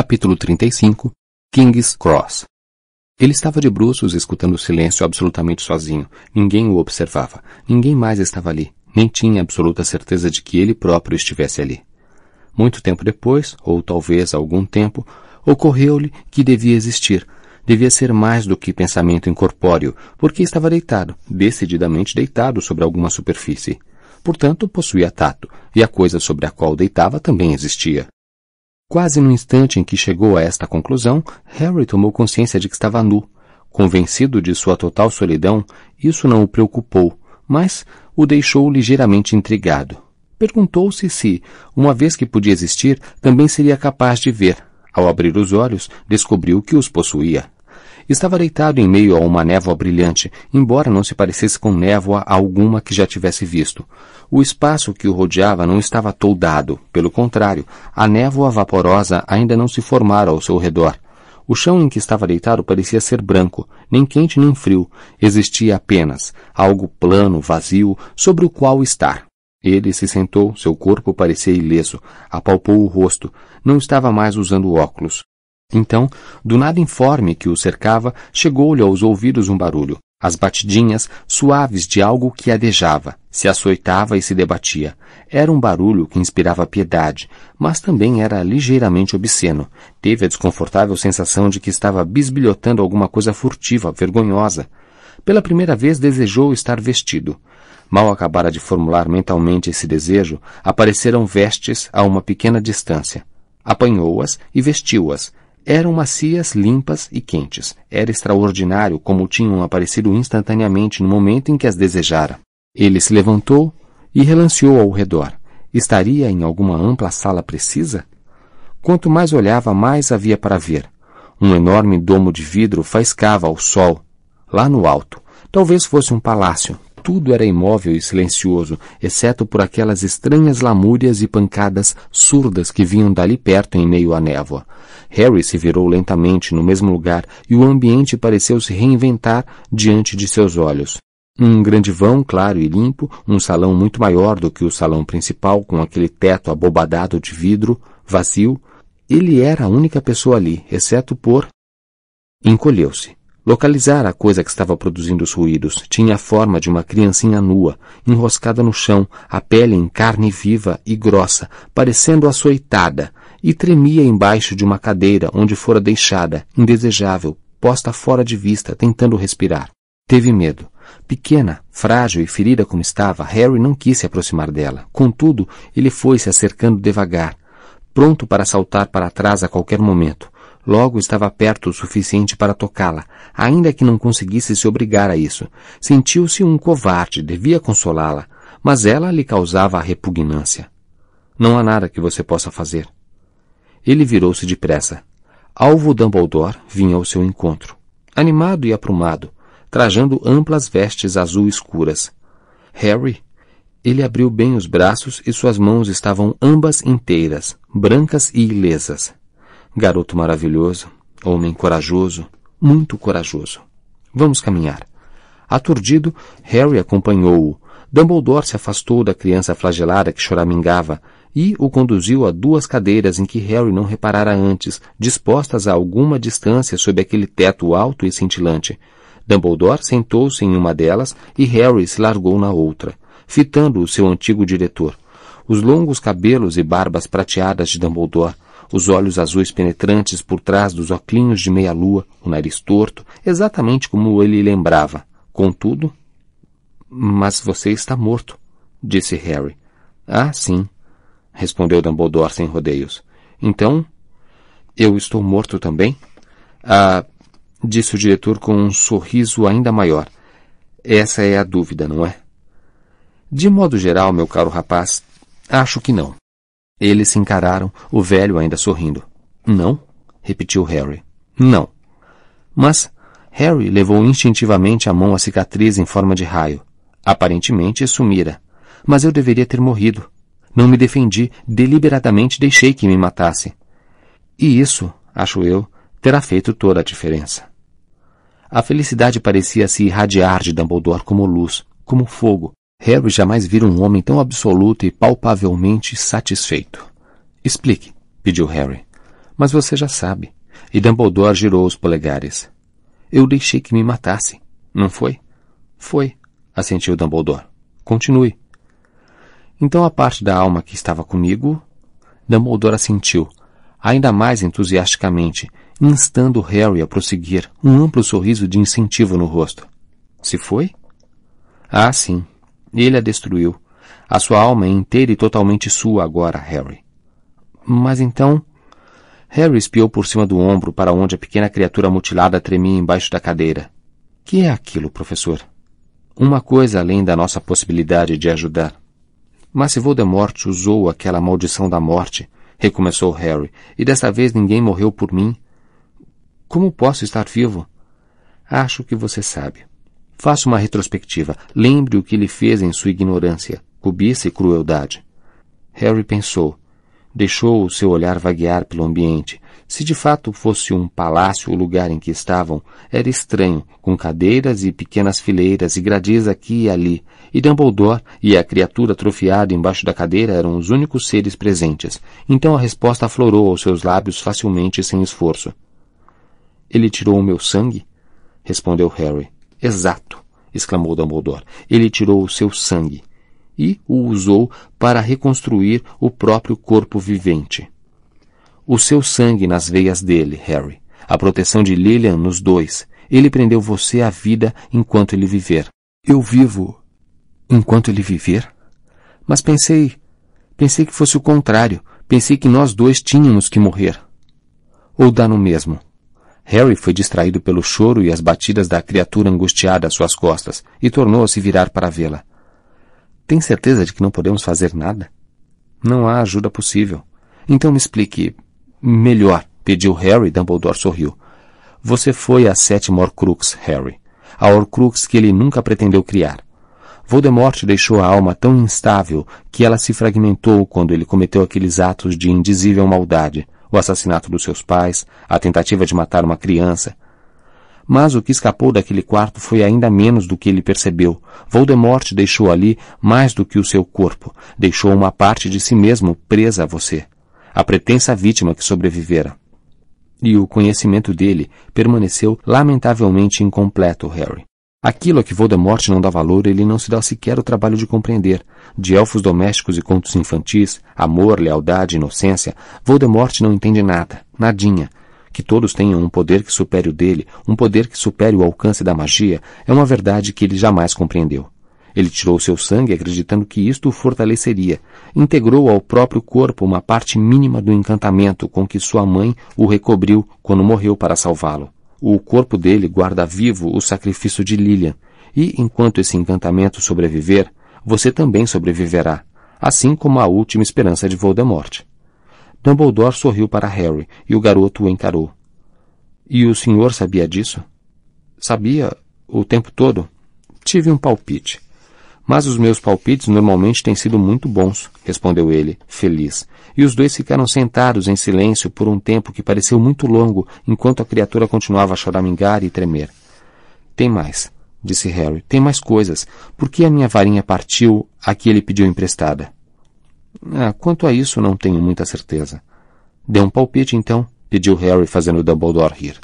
Capítulo 35 King's Cross Ele estava de bruços escutando o silêncio absolutamente sozinho. Ninguém o observava. Ninguém mais estava ali. Nem tinha absoluta certeza de que ele próprio estivesse ali. Muito tempo depois, ou talvez algum tempo, ocorreu-lhe que devia existir. Devia ser mais do que pensamento incorpóreo, porque estava deitado, decididamente deitado sobre alguma superfície. Portanto, possuía tato, e a coisa sobre a qual deitava também existia. Quase no instante em que chegou a esta conclusão, Harry tomou consciência de que estava nu. Convencido de sua total solidão, isso não o preocupou, mas o deixou ligeiramente intrigado. Perguntou-se se, uma vez que podia existir, também seria capaz de ver. Ao abrir os olhos, descobriu que os possuía. Estava deitado em meio a uma névoa brilhante, embora não se parecesse com névoa alguma que já tivesse visto. O espaço que o rodeava não estava toldado, pelo contrário, a névoa vaporosa ainda não se formara ao seu redor. O chão em que estava deitado parecia ser branco, nem quente nem frio. Existia apenas algo plano, vazio, sobre o qual estar. Ele se sentou, seu corpo parecia ileso, apalpou o rosto, não estava mais usando óculos. Então, do nada informe que o cercava, chegou-lhe aos ouvidos um barulho. As batidinhas suaves de algo que adejava, se açoitava e se debatia. Era um barulho que inspirava piedade, mas também era ligeiramente obsceno. Teve a desconfortável sensação de que estava bisbilhotando alguma coisa furtiva, vergonhosa. Pela primeira vez desejou estar vestido. Mal acabara de formular mentalmente esse desejo, apareceram vestes a uma pequena distância. Apanhou-as e vestiu-as, eram macias, limpas e quentes. Era extraordinário como tinham aparecido instantaneamente no momento em que as desejara. Ele se levantou e relanceou ao redor. Estaria em alguma ampla sala precisa? Quanto mais olhava, mais havia para ver. Um enorme domo de vidro faiscava ao sol, lá no alto. Talvez fosse um palácio. Tudo era imóvel e silencioso, exceto por aquelas estranhas lamúrias e pancadas surdas que vinham dali perto em meio à névoa. Harry se virou lentamente no mesmo lugar e o ambiente pareceu se reinventar diante de seus olhos. Um grande vão claro e limpo, um salão muito maior do que o salão principal, com aquele teto abobadado de vidro, vazio. Ele era a única pessoa ali, exceto por. Encolheu-se. Localizar a coisa que estava produzindo os ruídos tinha a forma de uma criancinha nua, enroscada no chão, a pele em carne viva e grossa, parecendo açoitada, e tremia embaixo de uma cadeira onde fora deixada, indesejável, posta fora de vista, tentando respirar. Teve medo. Pequena, frágil e ferida como estava, Harry não quis se aproximar dela. Contudo, ele foi se acercando devagar, pronto para saltar para trás a qualquer momento. Logo estava perto o suficiente para tocá-la, ainda que não conseguisse se obrigar a isso. Sentiu-se um covarde, devia consolá-la, mas ela lhe causava a repugnância. Não há nada que você possa fazer. Ele virou-se depressa. Alvo Dumbledore vinha ao seu encontro, animado e aprumado, trajando amplas vestes azul escuras. Harry? Ele abriu bem os braços e suas mãos estavam ambas inteiras, brancas e ilesas. Garoto maravilhoso, homem corajoso, muito corajoso. Vamos caminhar. Aturdido, Harry acompanhou-o. Dumbledore se afastou da criança flagelada que choramingava e o conduziu a duas cadeiras em que Harry não reparara antes, dispostas a alguma distância sob aquele teto alto e cintilante. Dumbledore sentou-se em uma delas e Harry se largou na outra, fitando o seu antigo diretor. Os longos cabelos e barbas prateadas de Dumbledore, os olhos azuis penetrantes por trás dos oclinhos de meia-lua, o nariz torto, exatamente como ele lembrava. Contudo... Mas você está morto, disse Harry. Ah, sim, respondeu Dumbledore sem rodeios. Então, eu estou morto também? Ah, disse o diretor com um sorriso ainda maior. Essa é a dúvida, não é? De modo geral, meu caro rapaz, acho que não. Eles se encararam, o velho ainda sorrindo. Não? repetiu Harry. Não. Mas Harry levou instintivamente a mão à cicatriz em forma de raio. Aparentemente sumira. Mas eu deveria ter morrido. Não me defendi, deliberadamente deixei que me matasse. E isso, acho eu, terá feito toda a diferença. A felicidade parecia se irradiar de Dumbledore como luz, como fogo. Harry jamais vira um homem tão absoluto e palpavelmente satisfeito. Explique, pediu Harry. Mas você já sabe. E Dumbledore girou os polegares. Eu deixei que me matasse, não foi? Foi, assentiu Dumbledore. Continue. Então a parte da alma que estava comigo. Dumbledore assentiu, ainda mais entusiasticamente, instando Harry a prosseguir, um amplo sorriso de incentivo no rosto. Se foi? Ah, sim. Ele a destruiu. A sua alma é inteira e totalmente sua agora, Harry. Mas então. Harry espiou por cima do ombro para onde a pequena criatura mutilada tremia embaixo da cadeira. Que é aquilo, professor? Uma coisa além da nossa possibilidade de ajudar. Mas se Voldemort usou aquela maldição da morte, recomeçou Harry, e desta vez ninguém morreu por mim, como posso estar vivo? Acho que você sabe. Faça uma retrospectiva. Lembre o que ele fez em sua ignorância, cobiça e crueldade. Harry pensou. Deixou o seu olhar vaguear pelo ambiente. Se de fato fosse um palácio o lugar em que estavam, era estranho, com cadeiras e pequenas fileiras e gradis aqui e ali, e Dumbledore e a criatura atrofiada embaixo da cadeira eram os únicos seres presentes. Então a resposta aflorou aos seus lábios facilmente e sem esforço. Ele tirou o meu sangue? Respondeu Harry. Exato, exclamou Dumbledore. Ele tirou o seu sangue e o usou para reconstruir o próprio corpo vivente. O seu sangue nas veias dele, Harry. A proteção de Lilian nos dois. Ele prendeu você à vida enquanto ele viver. Eu vivo enquanto ele viver? Mas pensei, pensei que fosse o contrário. Pensei que nós dois tínhamos que morrer. Ou dá no mesmo. Harry foi distraído pelo choro e as batidas da criatura angustiada às suas costas e tornou a se virar para vê-la. Tem certeza de que não podemos fazer nada? Não há ajuda possível. Então me explique. Melhor, pediu Harry. Dumbledore sorriu. Você foi a sétima Horcrux, Harry. A Horcrux que ele nunca pretendeu criar. Voldemort deixou a alma tão instável que ela se fragmentou quando ele cometeu aqueles atos de indizível maldade o assassinato dos seus pais, a tentativa de matar uma criança. Mas o que escapou daquele quarto foi ainda menos do que ele percebeu. Voldemort deixou ali mais do que o seu corpo, deixou uma parte de si mesmo presa a você, a pretensa vítima que sobrevivera. E o conhecimento dele permaneceu lamentavelmente incompleto, Harry. Aquilo a que Voldemort não dá valor, ele não se dá sequer o trabalho de compreender. De elfos domésticos e contos infantis, amor, lealdade, inocência, Voldemort não entende nada, nadinha. Que todos tenham um poder que supere o dele, um poder que supere o alcance da magia, é uma verdade que ele jamais compreendeu. Ele tirou seu sangue acreditando que isto o fortaleceria. Integrou ao próprio corpo uma parte mínima do encantamento com que sua mãe o recobriu quando morreu para salvá-lo. O corpo dele guarda vivo o sacrifício de Lilian, e enquanto esse encantamento sobreviver, você também sobreviverá, assim como a última esperança de Voldemort. Dumbledore sorriu para Harry e o garoto o encarou. E o senhor sabia disso? Sabia o tempo todo? Tive um palpite. Mas os meus palpites normalmente têm sido muito bons, respondeu ele, feliz. E os dois ficaram sentados em silêncio por um tempo que pareceu muito longo, enquanto a criatura continuava a choramingar e tremer. Tem mais, disse Harry. Tem mais coisas. Por que a minha varinha partiu a que ele pediu emprestada? Ah, quanto a isso, não tenho muita certeza. Dê um palpite, então, pediu Harry, fazendo Dumbledore rir.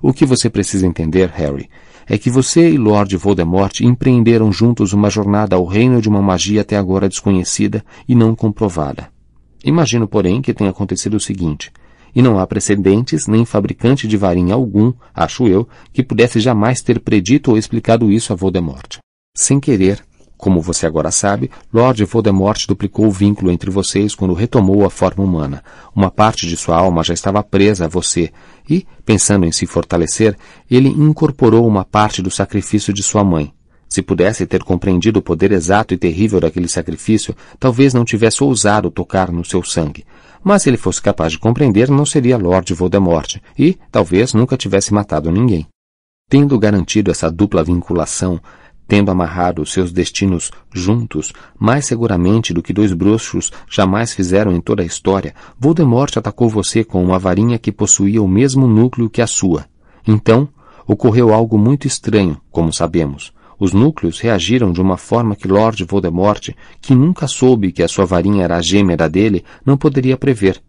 O que você precisa entender, Harry, é que você e Lord Voldemort empreenderam juntos uma jornada ao reino de uma magia até agora desconhecida e não comprovada. Imagino, porém, que tenha acontecido o seguinte, e não há precedentes nem fabricante de varinha algum, acho eu, que pudesse jamais ter predito ou explicado isso a Voldemort. Sem querer, como você agora sabe, Lord Voldemort duplicou o vínculo entre vocês quando retomou a forma humana. Uma parte de sua alma já estava presa a você, e, pensando em se fortalecer, ele incorporou uma parte do sacrifício de sua mãe. Se pudesse ter compreendido o poder exato e terrível daquele sacrifício, talvez não tivesse ousado tocar no seu sangue. Mas se ele fosse capaz de compreender, não seria Lord Voldemort, e, talvez, nunca tivesse matado ninguém. Tendo garantido essa dupla vinculação, tendo amarrado seus destinos juntos, mais seguramente do que dois bruxos jamais fizeram em toda a história, Voldemort atacou você com uma varinha que possuía o mesmo núcleo que a sua. Então, ocorreu algo muito estranho, como sabemos. Os núcleos reagiram de uma forma que Lord Voldemort, que nunca soube que a sua varinha era a gêmea dele, não poderia prever.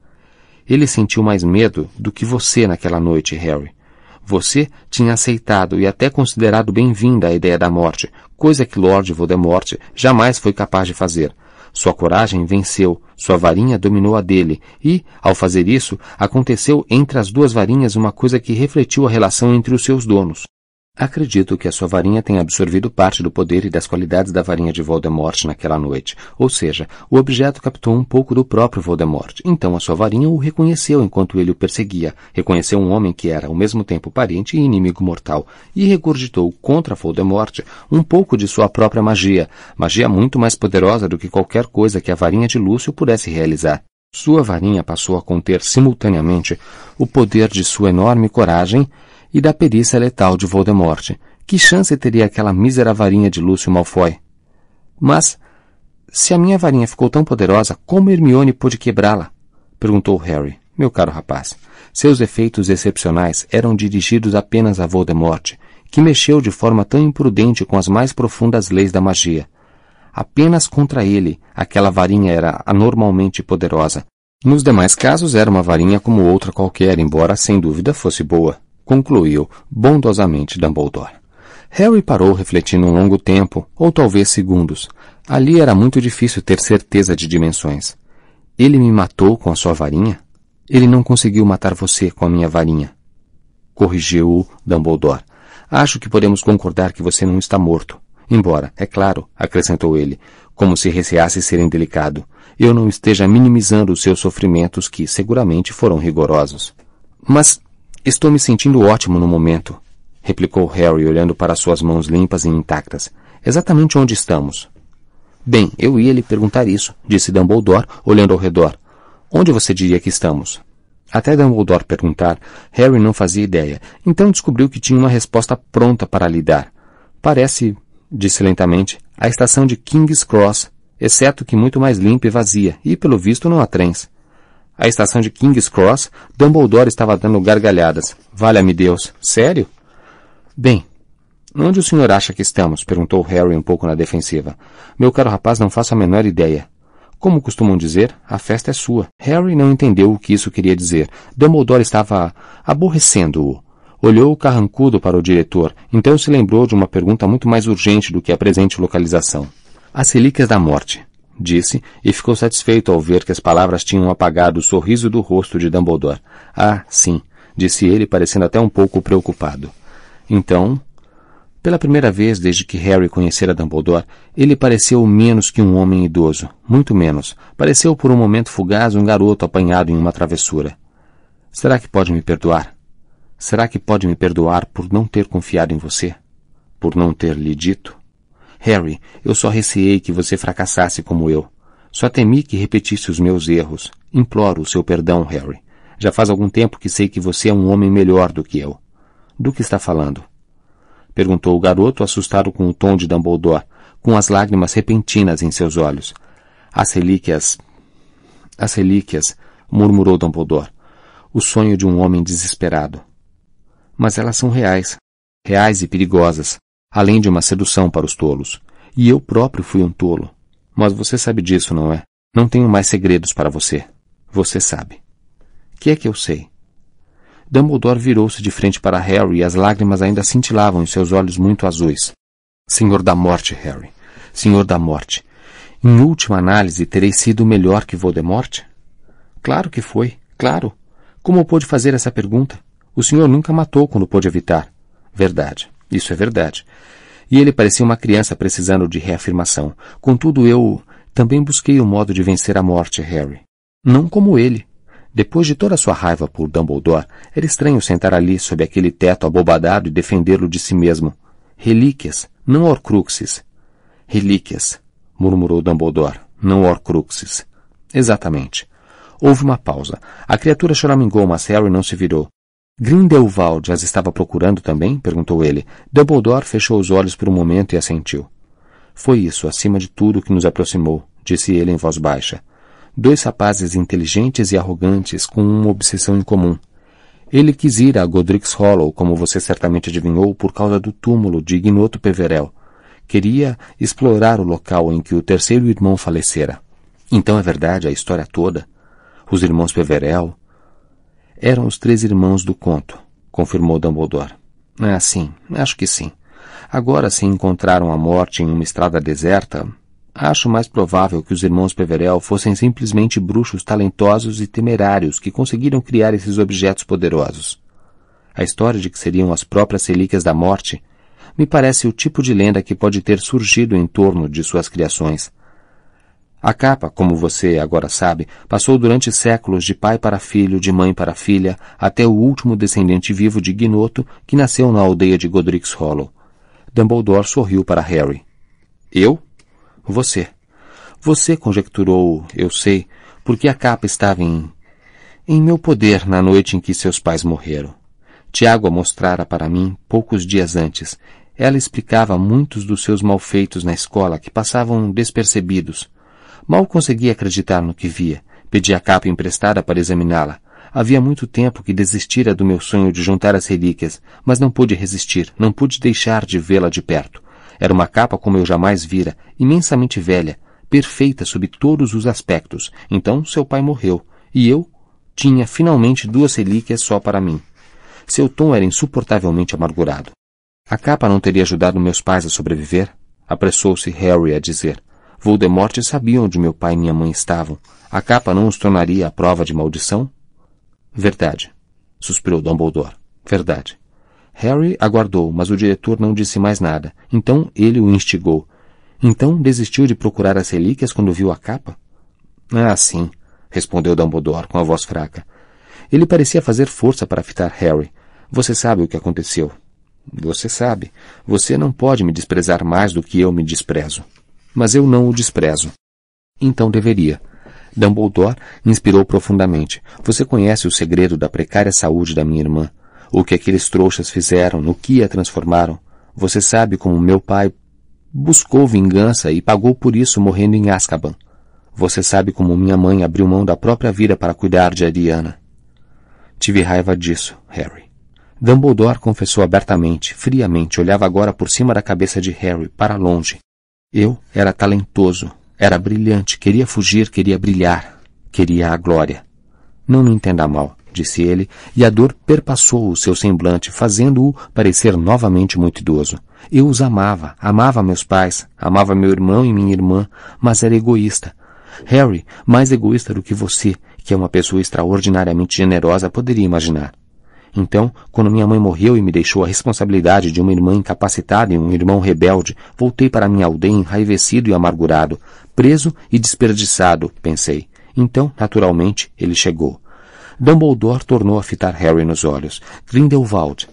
Ele sentiu mais medo do que você naquela noite, Harry. Você tinha aceitado e até considerado bem-vinda a ideia da morte, coisa que Lord Voldemort jamais foi capaz de fazer. Sua coragem venceu, sua varinha dominou a dele, e, ao fazer isso, aconteceu entre as duas varinhas uma coisa que refletiu a relação entre os seus donos. Acredito que a sua varinha tenha absorvido parte do poder e das qualidades da varinha de Voldemort naquela noite. Ou seja, o objeto captou um pouco do próprio Voldemort. Então a sua varinha o reconheceu enquanto ele o perseguia. Reconheceu um homem que era ao mesmo tempo parente e inimigo mortal. E regurgitou contra Voldemort um pouco de sua própria magia. Magia muito mais poderosa do que qualquer coisa que a varinha de Lúcio pudesse realizar. Sua varinha passou a conter simultaneamente o poder de sua enorme coragem e da perícia letal de Voldemort. Que chance teria aquela mísera varinha de Lúcio Malfoy? Mas, se a minha varinha ficou tão poderosa, como Hermione pôde quebrá-la? Perguntou Harry. Meu caro rapaz, seus efeitos excepcionais eram dirigidos apenas a Voldemort, que mexeu de forma tão imprudente com as mais profundas leis da magia. Apenas contra ele, aquela varinha era anormalmente poderosa. Nos demais casos, era uma varinha como outra qualquer, embora sem dúvida fosse boa concluiu bondosamente Dumbledore. Harry parou refletindo um longo tempo, ou talvez segundos. Ali era muito difícil ter certeza de dimensões. Ele me matou com a sua varinha? Ele não conseguiu matar você com a minha varinha. Corrigiu-o Dumbledore. Acho que podemos concordar que você não está morto. Embora, é claro, acrescentou ele, como se receasse ser indelicado, eu não esteja minimizando os seus sofrimentos que seguramente foram rigorosos. Mas Estou me sentindo ótimo no momento, replicou Harry olhando para suas mãos limpas e intactas. Exatamente onde estamos. Bem, eu ia lhe perguntar isso, disse Dumbledore, olhando ao redor. Onde você diria que estamos? Até Dumbledore perguntar, Harry não fazia ideia, então descobriu que tinha uma resposta pronta para lhe dar. Parece, disse lentamente, a estação de King's Cross, exceto que muito mais limpa e vazia, e pelo visto não há trens. A estação de King's Cross, Dumbledore estava dando gargalhadas. Valha-me Deus. Sério? Bem, onde o senhor acha que estamos? perguntou Harry um pouco na defensiva. Meu caro rapaz, não faço a menor ideia. Como costumam dizer, a festa é sua. Harry não entendeu o que isso queria dizer. Dumbledore estava aborrecendo-o. Olhou carrancudo para o diretor, então se lembrou de uma pergunta muito mais urgente do que a presente localização. As relíquias da morte disse, e ficou satisfeito ao ver que as palavras tinham apagado o sorriso do rosto de Dumbledore. Ah, sim, disse ele, parecendo até um pouco preocupado. Então, pela primeira vez desde que Harry conhecera Dumbledore, ele pareceu menos que um homem idoso, muito menos. Pareceu por um momento fugaz um garoto apanhado em uma travessura. Será que pode me perdoar? Será que pode me perdoar por não ter confiado em você? Por não ter lhe dito? Harry, eu só receei que você fracassasse como eu. Só temi que repetisse os meus erros. Imploro o seu perdão, Harry. Já faz algum tempo que sei que você é um homem melhor do que eu. Do que está falando? Perguntou o garoto, assustado com o tom de Dumbledore, com as lágrimas repentinas em seus olhos. As relíquias. As relíquias, murmurou Dumbledore. O sonho de um homem desesperado. Mas elas são reais. Reais e perigosas além de uma sedução para os tolos. E eu próprio fui um tolo. Mas você sabe disso, não é? Não tenho mais segredos para você. Você sabe. Que é que eu sei? Dumbledore virou-se de frente para Harry e as lágrimas ainda cintilavam em seus olhos muito azuis. Senhor da morte, Harry. Senhor da morte. Em última análise, terei sido melhor que Voldemort? Claro que foi. Claro. Como pôde fazer essa pergunta? O senhor nunca matou quando pôde evitar. Verdade. Isso é verdade. E ele parecia uma criança precisando de reafirmação. Contudo, eu também busquei o um modo de vencer a morte, Harry. Não como ele. Depois de toda a sua raiva por Dumbledore, era estranho sentar ali sob aquele teto abobadado e defendê-lo de si mesmo. Relíquias, não Horcruxes. Relíquias, murmurou Dumbledore, não Horcruxes. Exatamente. Houve uma pausa. A criatura choramingou, mas Harry não se virou. Grindelwald as estava procurando também? perguntou ele. Dumbledore fechou os olhos por um momento e assentiu. Foi isso, acima de tudo, que nos aproximou, disse ele em voz baixa. Dois rapazes inteligentes e arrogantes com uma obsessão em comum. Ele quis ir a Godric's Hollow, como você certamente adivinhou, por causa do túmulo de Ignoto Peverel. Queria explorar o local em que o terceiro irmão falecera. Então é verdade a história toda? Os irmãos Peverel, Eram os três irmãos do conto, confirmou Dumbledore. Ah, sim, acho que sim. Agora, se encontraram a morte em uma estrada deserta, acho mais provável que os irmãos Peverell fossem simplesmente bruxos talentosos e temerários que conseguiram criar esses objetos poderosos. A história de que seriam as próprias relíquias da morte me parece o tipo de lenda que pode ter surgido em torno de suas criações. A capa, como você agora sabe, passou durante séculos de pai para filho, de mãe para filha, até o último descendente vivo de Gnoto, que nasceu na aldeia de Godric's Hollow. Dumbledore sorriu para Harry. Eu? Você. Você conjecturou, eu sei, porque a capa estava em... em meu poder na noite em que seus pais morreram. Tiago a mostrara para mim poucos dias antes. Ela explicava muitos dos seus malfeitos na escola que passavam despercebidos. Mal conseguia acreditar no que via. Pedi a capa emprestada para examiná-la. Havia muito tempo que desistira do meu sonho de juntar as relíquias, mas não pude resistir, não pude deixar de vê-la de perto. Era uma capa como eu jamais vira, imensamente velha, perfeita sob todos os aspectos. Então seu pai morreu, e eu tinha finalmente duas relíquias só para mim. Seu tom era insuportavelmente amargurado. A capa não teria ajudado meus pais a sobreviver? Apressou-se Harry a dizer. Voldemort sabia onde meu pai e minha mãe estavam. A capa não os tornaria a prova de maldição? Verdade, suspirou Dumbledore. Verdade. Harry aguardou, mas o diretor não disse mais nada. Então ele o instigou. Então desistiu de procurar as relíquias quando viu a capa? Ah, sim, respondeu Dumbledore com a voz fraca. Ele parecia fazer força para fitar Harry. Você sabe o que aconteceu. Você sabe. Você não pode me desprezar mais do que eu me desprezo mas eu não o desprezo. Então deveria. Dumbledore inspirou profundamente. Você conhece o segredo da precária saúde da minha irmã. O que aqueles trouxas fizeram, no que a transformaram. Você sabe como meu pai buscou vingança e pagou por isso morrendo em Azkaban. Você sabe como minha mãe abriu mão da própria vida para cuidar de Ariana. Tive raiva disso, Harry. Dumbledore confessou abertamente, friamente, olhava agora por cima da cabeça de Harry, para longe, eu era talentoso, era brilhante, queria fugir, queria brilhar, queria a glória. Não me entenda mal, disse ele, e a dor perpassou o seu semblante, fazendo-o parecer novamente muito idoso. Eu os amava, amava meus pais, amava meu irmão e minha irmã, mas era egoísta. Harry, mais egoísta do que você, que é uma pessoa extraordinariamente generosa, poderia imaginar. Então, quando minha mãe morreu e me deixou a responsabilidade de uma irmã incapacitada e um irmão rebelde, voltei para minha aldeia enraivecido e amargurado, preso e desperdiçado, pensei. Então, naturalmente, ele chegou. Dumbledore tornou a fitar Harry nos olhos. Grindelwald.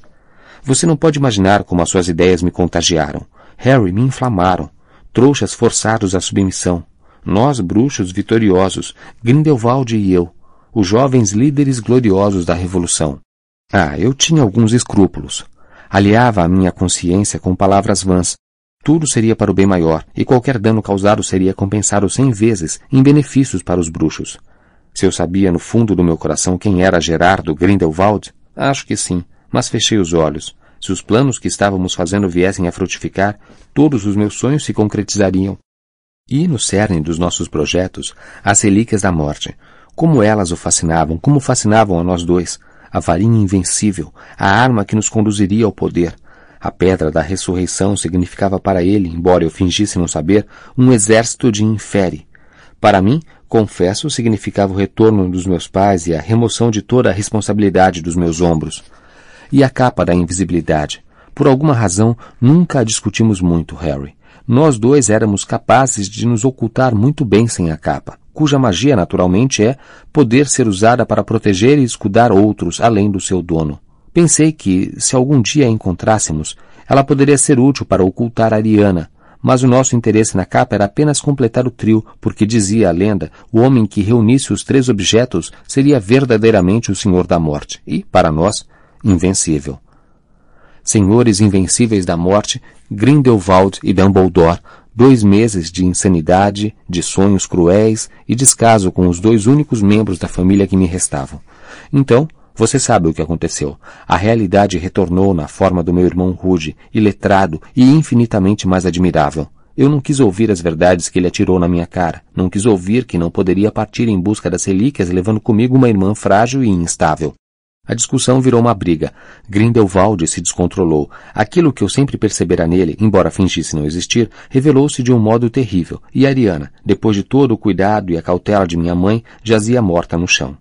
Você não pode imaginar como as suas ideias me contagiaram. Harry me inflamaram. Trouxas forçados à submissão. Nós, bruxos vitoriosos, Grindelwald e eu, os jovens líderes gloriosos da Revolução. Ah, eu tinha alguns escrúpulos. Aliava a minha consciência com palavras vãs. Tudo seria para o bem maior, e qualquer dano causado seria compensado cem vezes em benefícios para os bruxos. Se eu sabia no fundo do meu coração quem era Gerardo Grindelwald, acho que sim, mas fechei os olhos. Se os planos que estávamos fazendo viessem a frutificar, todos os meus sonhos se concretizariam. E no cerne dos nossos projetos, as relíquias da morte. Como elas o fascinavam, como fascinavam a nós dois, a varinha invencível, a arma que nos conduziria ao poder. A pedra da ressurreição significava para ele, embora eu fingisse não saber, um exército de infere. Para mim, confesso, significava o retorno dos meus pais e a remoção de toda a responsabilidade dos meus ombros. E a capa da invisibilidade. Por alguma razão, nunca a discutimos muito, Harry. Nós dois éramos capazes de nos ocultar muito bem sem a capa cuja magia naturalmente é poder ser usada para proteger e escudar outros além do seu dono. Pensei que, se algum dia a encontrássemos, ela poderia ser útil para ocultar Ariana, mas o nosso interesse na capa era apenas completar o trio, porque dizia a lenda, o homem que reunisse os três objetos seria verdadeiramente o Senhor da Morte, e, para nós, invencível. Senhores invencíveis da morte, Grindelwald e Dumbledore dois meses de insanidade, de sonhos cruéis e descaso com os dois únicos membros da família que me restavam. Então, você sabe o que aconteceu. A realidade retornou na forma do meu irmão rude, iletrado e infinitamente mais admirável. Eu não quis ouvir as verdades que ele atirou na minha cara. Não quis ouvir que não poderia partir em busca das relíquias levando comigo uma irmã frágil e instável. A discussão virou uma briga. Grindelwald se descontrolou. Aquilo que eu sempre percebera nele, embora fingisse não existir, revelou-se de um modo terrível, e Ariana, depois de todo o cuidado e a cautela de minha mãe, jazia morta no chão.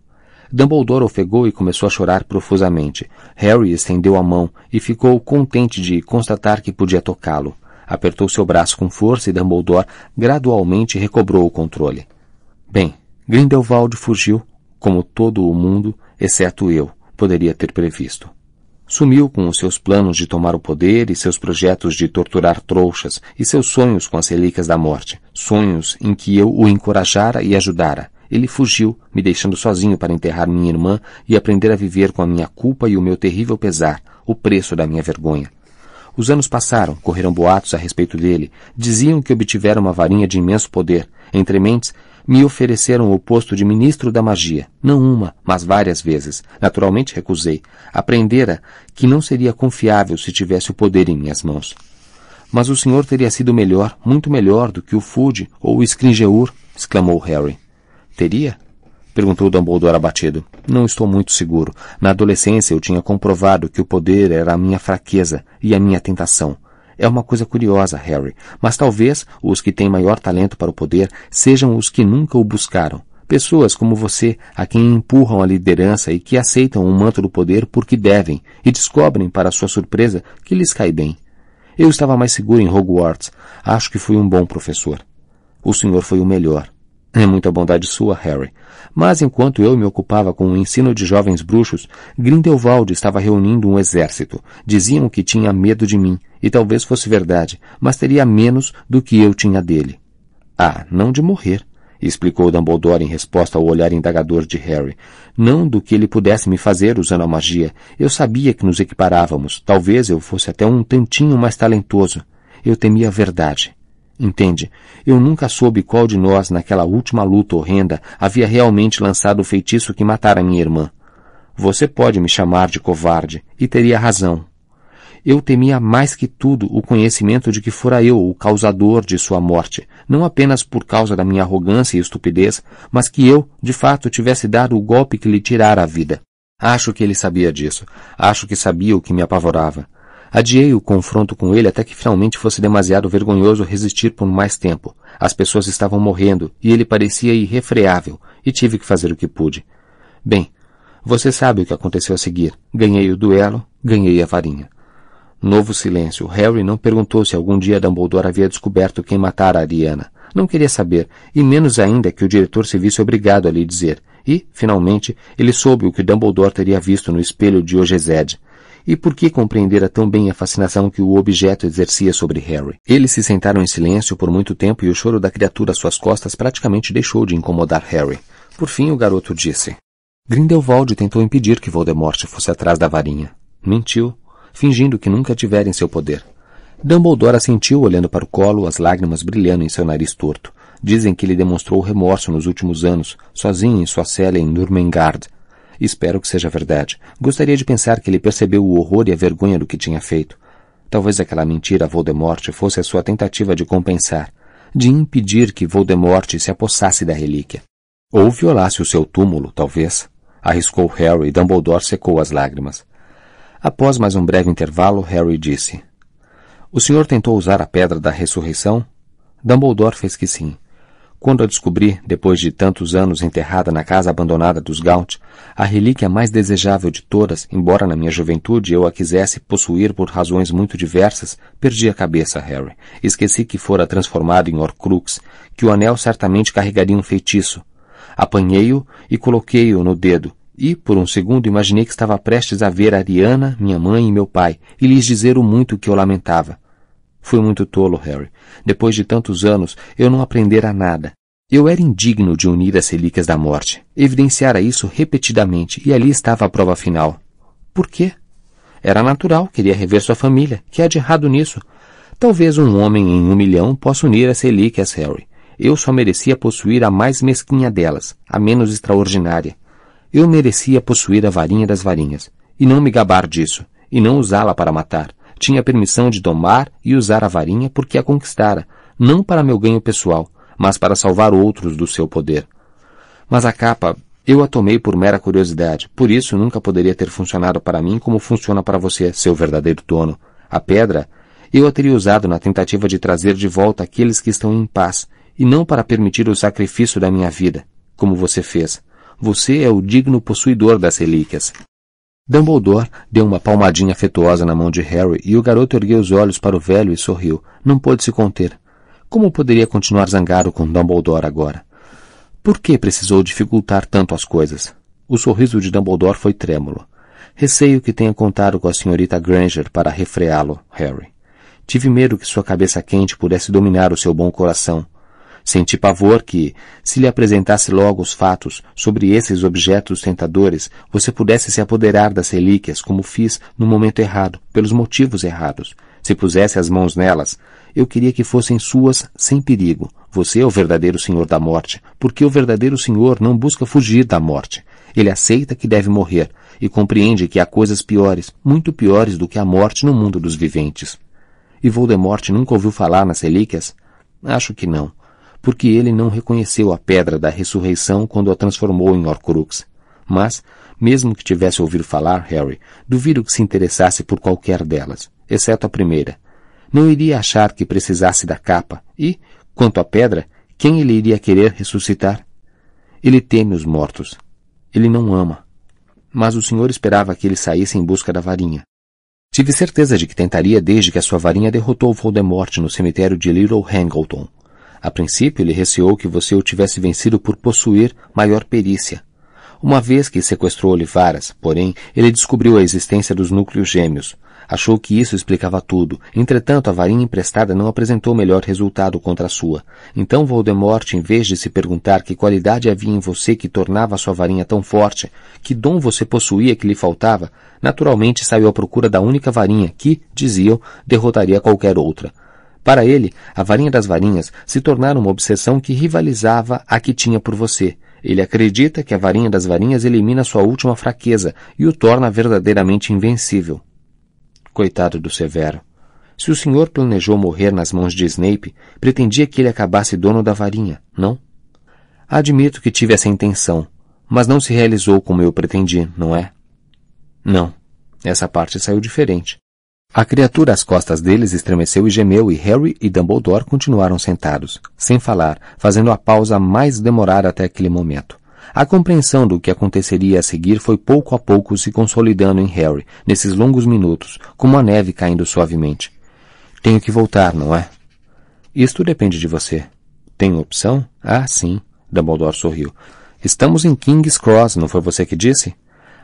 Dumbledore ofegou e começou a chorar profusamente. Harry estendeu a mão e ficou contente de constatar que podia tocá-lo. Apertou seu braço com força e Dumbledore gradualmente recobrou o controle. Bem, Grindelwald fugiu, como todo o mundo, exceto eu, poderia ter previsto. Sumiu com os seus planos de tomar o poder e seus projetos de torturar trouxas e seus sonhos com as relíquias da morte, sonhos em que eu o encorajara e ajudara. Ele fugiu, me deixando sozinho para enterrar minha irmã e aprender a viver com a minha culpa e o meu terrível pesar, o preço da minha vergonha. Os anos passaram, correram boatos a respeito dele, diziam que obtivera uma varinha de imenso poder. Entre mentes, me ofereceram o posto de ministro da magia, não uma, mas várias vezes. Naturalmente recusei. Aprendera que não seria confiável se tivesse o poder em minhas mãos. Mas o senhor teria sido melhor, muito melhor do que o Fud ou o Scringeur, exclamou Harry. Teria? Perguntou Dumbledore abatido. Não estou muito seguro. Na adolescência eu tinha comprovado que o poder era a minha fraqueza e a minha tentação. É uma coisa curiosa, Harry, mas talvez os que têm maior talento para o poder sejam os que nunca o buscaram. Pessoas como você, a quem empurram a liderança e que aceitam o manto do poder porque devem e descobrem, para sua surpresa, que lhes cai bem. Eu estava mais seguro em Hogwarts. Acho que fui um bom professor. O senhor foi o melhor. É muita bondade sua, Harry. Mas enquanto eu me ocupava com o ensino de jovens bruxos, Grindelwald estava reunindo um exército. Diziam que tinha medo de mim, e talvez fosse verdade, mas teria menos do que eu tinha dele. Ah, não de morrer, explicou Dumbledore em resposta ao olhar indagador de Harry. Não do que ele pudesse me fazer usando a magia. Eu sabia que nos equiparávamos. Talvez eu fosse até um tantinho mais talentoso. Eu temia a verdade. Entende? Eu nunca soube qual de nós, naquela última luta horrenda, havia realmente lançado o feitiço que matara minha irmã. Você pode me chamar de covarde, e teria razão. Eu temia mais que tudo o conhecimento de que fora eu o causador de sua morte, não apenas por causa da minha arrogância e estupidez, mas que eu, de fato, tivesse dado o golpe que lhe tirara a vida. Acho que ele sabia disso. Acho que sabia o que me apavorava. Adiei o confronto com ele até que finalmente fosse demasiado vergonhoso resistir por mais tempo. As pessoas estavam morrendo e ele parecia irrefreável, e tive que fazer o que pude. Bem, você sabe o que aconteceu a seguir. Ganhei o duelo, ganhei a varinha. Novo silêncio. Harry não perguntou se algum dia Dumbledore havia descoberto quem matara a Ariana. Não queria saber, e menos ainda que o diretor se visse obrigado a lhe dizer. E, finalmente, ele soube o que Dumbledore teria visto no espelho de Ogezed e por que compreendera tão bem a fascinação que o objeto exercia sobre Harry. Eles se sentaram em silêncio por muito tempo e o choro da criatura às suas costas praticamente deixou de incomodar Harry. Por fim, o garoto disse: Grindelwald tentou impedir que Voldemort fosse atrás da varinha. Mentiu, fingindo que nunca tivera em seu poder. Dumbledore assentiu olhando para o colo, as lágrimas brilhando em seu nariz torto. Dizem que ele demonstrou remorso nos últimos anos, sozinho em sua cela em Nurmengard, Espero que seja verdade. Gostaria de pensar que ele percebeu o horror e a vergonha do que tinha feito. Talvez aquela mentira a Voldemort fosse a sua tentativa de compensar, de impedir que Voldemort se apossasse da relíquia. Ou violasse o seu túmulo, talvez. Arriscou Harry e Dumbledore secou as lágrimas. Após mais um breve intervalo, Harry disse: O senhor tentou usar a pedra da ressurreição? Dumbledore fez que sim. Quando a descobri, depois de tantos anos enterrada na casa abandonada dos Gaunt, a relíquia mais desejável de todas, embora na minha juventude eu a quisesse possuir por razões muito diversas, perdi a cabeça, Harry. Esqueci que fora transformado em Horcrux, que o anel certamente carregaria um feitiço. Apanhei-o e coloquei-o no dedo, e, por um segundo, imaginei que estava prestes a ver Ariana, minha mãe e meu pai, e lhes dizer o muito que eu lamentava. Fui muito tolo, Harry. Depois de tantos anos, eu não aprendera nada. Eu era indigno de unir as relíquias da morte. Evidenciara isso repetidamente, e ali estava a prova final. Por quê? Era natural, queria rever sua família. Que há de errado nisso? Talvez um homem em um milhão possa unir as relíquias, Harry. Eu só merecia possuir a mais mesquinha delas, a menos extraordinária. Eu merecia possuir a varinha das varinhas, e não me gabar disso, e não usá-la para matar tinha permissão de domar e usar a varinha porque a conquistara, não para meu ganho pessoal, mas para salvar outros do seu poder. Mas a capa, Eu a tomei por mera curiosidade, por isso nunca poderia ter funcionado para mim como funciona para você, seu verdadeiro dono. A pedra, eu a teria usado na tentativa de trazer de volta aqueles que estão em paz, e não para permitir o sacrifício da minha vida, como você fez. Você é o digno possuidor das relíquias. Dumbledore deu uma palmadinha afetuosa na mão de Harry e o garoto ergueu os olhos para o velho e sorriu. Não pôde se conter. Como poderia continuar zangado com Dumbledore agora? Por que precisou dificultar tanto as coisas? O sorriso de Dumbledore foi trêmulo. Receio que tenha contado com a senhorita Granger para refreá-lo, Harry. Tive medo que sua cabeça quente pudesse dominar o seu bom coração. Senti pavor que, se lhe apresentasse logo os fatos sobre esses objetos tentadores, você pudesse se apoderar das relíquias, como fiz no momento errado, pelos motivos errados. Se pusesse as mãos nelas, eu queria que fossem suas sem perigo. Você é o verdadeiro Senhor da morte, porque o verdadeiro Senhor não busca fugir da morte. Ele aceita que deve morrer e compreende que há coisas piores, muito piores do que a morte no mundo dos viventes. E Voldemort nunca ouviu falar nas relíquias? Acho que não, porque ele não reconheceu a pedra da ressurreição quando a transformou em Horcrux. Mas, mesmo que tivesse ouvido falar, Harry, duvido que se interessasse por qualquer delas, exceto a primeira. Não iria achar que precisasse da capa e, Quanto à pedra, quem ele iria querer ressuscitar? Ele teme os mortos. Ele não ama. Mas o Senhor esperava que ele saísse em busca da varinha. Tive certeza de que tentaria desde que a sua varinha derrotou Voldemort no cemitério de Little Hangleton. A princípio, ele receou que você o tivesse vencido por possuir maior perícia. Uma vez que sequestrou Olivaras, porém, ele descobriu a existência dos núcleos gêmeos, Achou que isso explicava tudo. Entretanto, a varinha emprestada não apresentou melhor resultado contra a sua. Então Voldemort, em vez de se perguntar que qualidade havia em você que tornava a sua varinha tão forte, que dom você possuía que lhe faltava, naturalmente saiu à procura da única varinha que, diziam, derrotaria qualquer outra. Para ele, a varinha das varinhas se tornara uma obsessão que rivalizava a que tinha por você. Ele acredita que a varinha das varinhas elimina sua última fraqueza e o torna verdadeiramente invencível. Coitado do Severo. Se o senhor planejou morrer nas mãos de Snape, pretendia que ele acabasse dono da varinha, não? Admito que tive essa intenção, mas não se realizou como eu pretendi, não é? Não. Essa parte saiu diferente. A criatura às costas deles estremeceu e gemeu, e Harry e Dumbledore continuaram sentados, sem falar, fazendo a pausa mais demorada até aquele momento. A compreensão do que aconteceria a seguir foi pouco a pouco se consolidando em Harry, nesses longos minutos, como a neve caindo suavemente. Tenho que voltar, não é? Isto depende de você. Tem opção? Ah, sim. Dumbledore sorriu. Estamos em King's Cross, não foi você que disse?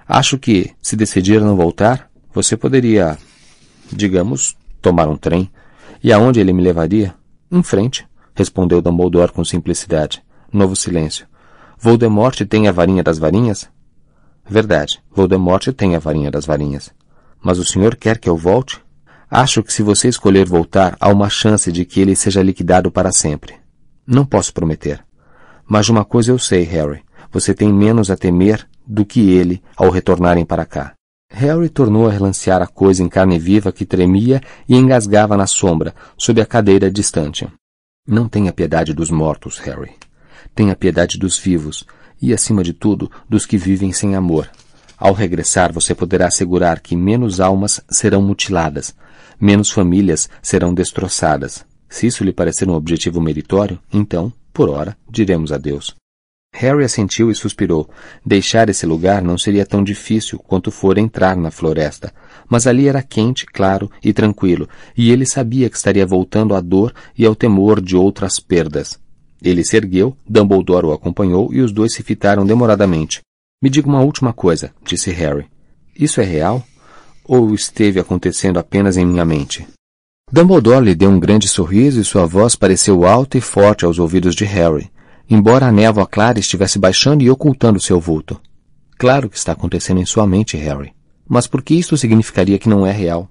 Acho que, se decidir não voltar, você poderia, digamos, tomar um trem. E aonde ele me levaria? Em frente, respondeu Dumbledore com simplicidade. Novo silêncio. Voldemort tem a varinha das varinhas? Verdade, Voldemort tem a varinha das varinhas. Mas o senhor quer que eu volte? Acho que se você escolher voltar, há uma chance de que ele seja liquidado para sempre. Não posso prometer. Mas uma coisa eu sei, Harry. Você tem menos a temer do que ele ao retornarem para cá. Harry tornou a relancear a coisa em carne viva que tremia e engasgava na sombra, sob a cadeira distante. Não tenha piedade dos mortos, Harry. Tenha piedade dos vivos e, acima de tudo, dos que vivem sem amor. Ao regressar, você poderá assegurar que menos almas serão mutiladas, menos famílias serão destroçadas. Se isso lhe parecer um objetivo meritório, então, por ora, diremos adeus. Harry assentiu e suspirou. Deixar esse lugar não seria tão difícil quanto for entrar na floresta, mas ali era quente, claro e tranquilo, e ele sabia que estaria voltando à dor e ao temor de outras perdas. Ele se ergueu, Dumbledore o acompanhou e os dois se fitaram demoradamente. Me diga uma última coisa, disse Harry. Isso é real? Ou esteve acontecendo apenas em minha mente? Dumbledore lhe deu um grande sorriso e sua voz pareceu alta e forte aos ouvidos de Harry, embora a névoa clara estivesse baixando e ocultando seu vulto. Claro que está acontecendo em sua mente, Harry. Mas por que isso significaria que não é real?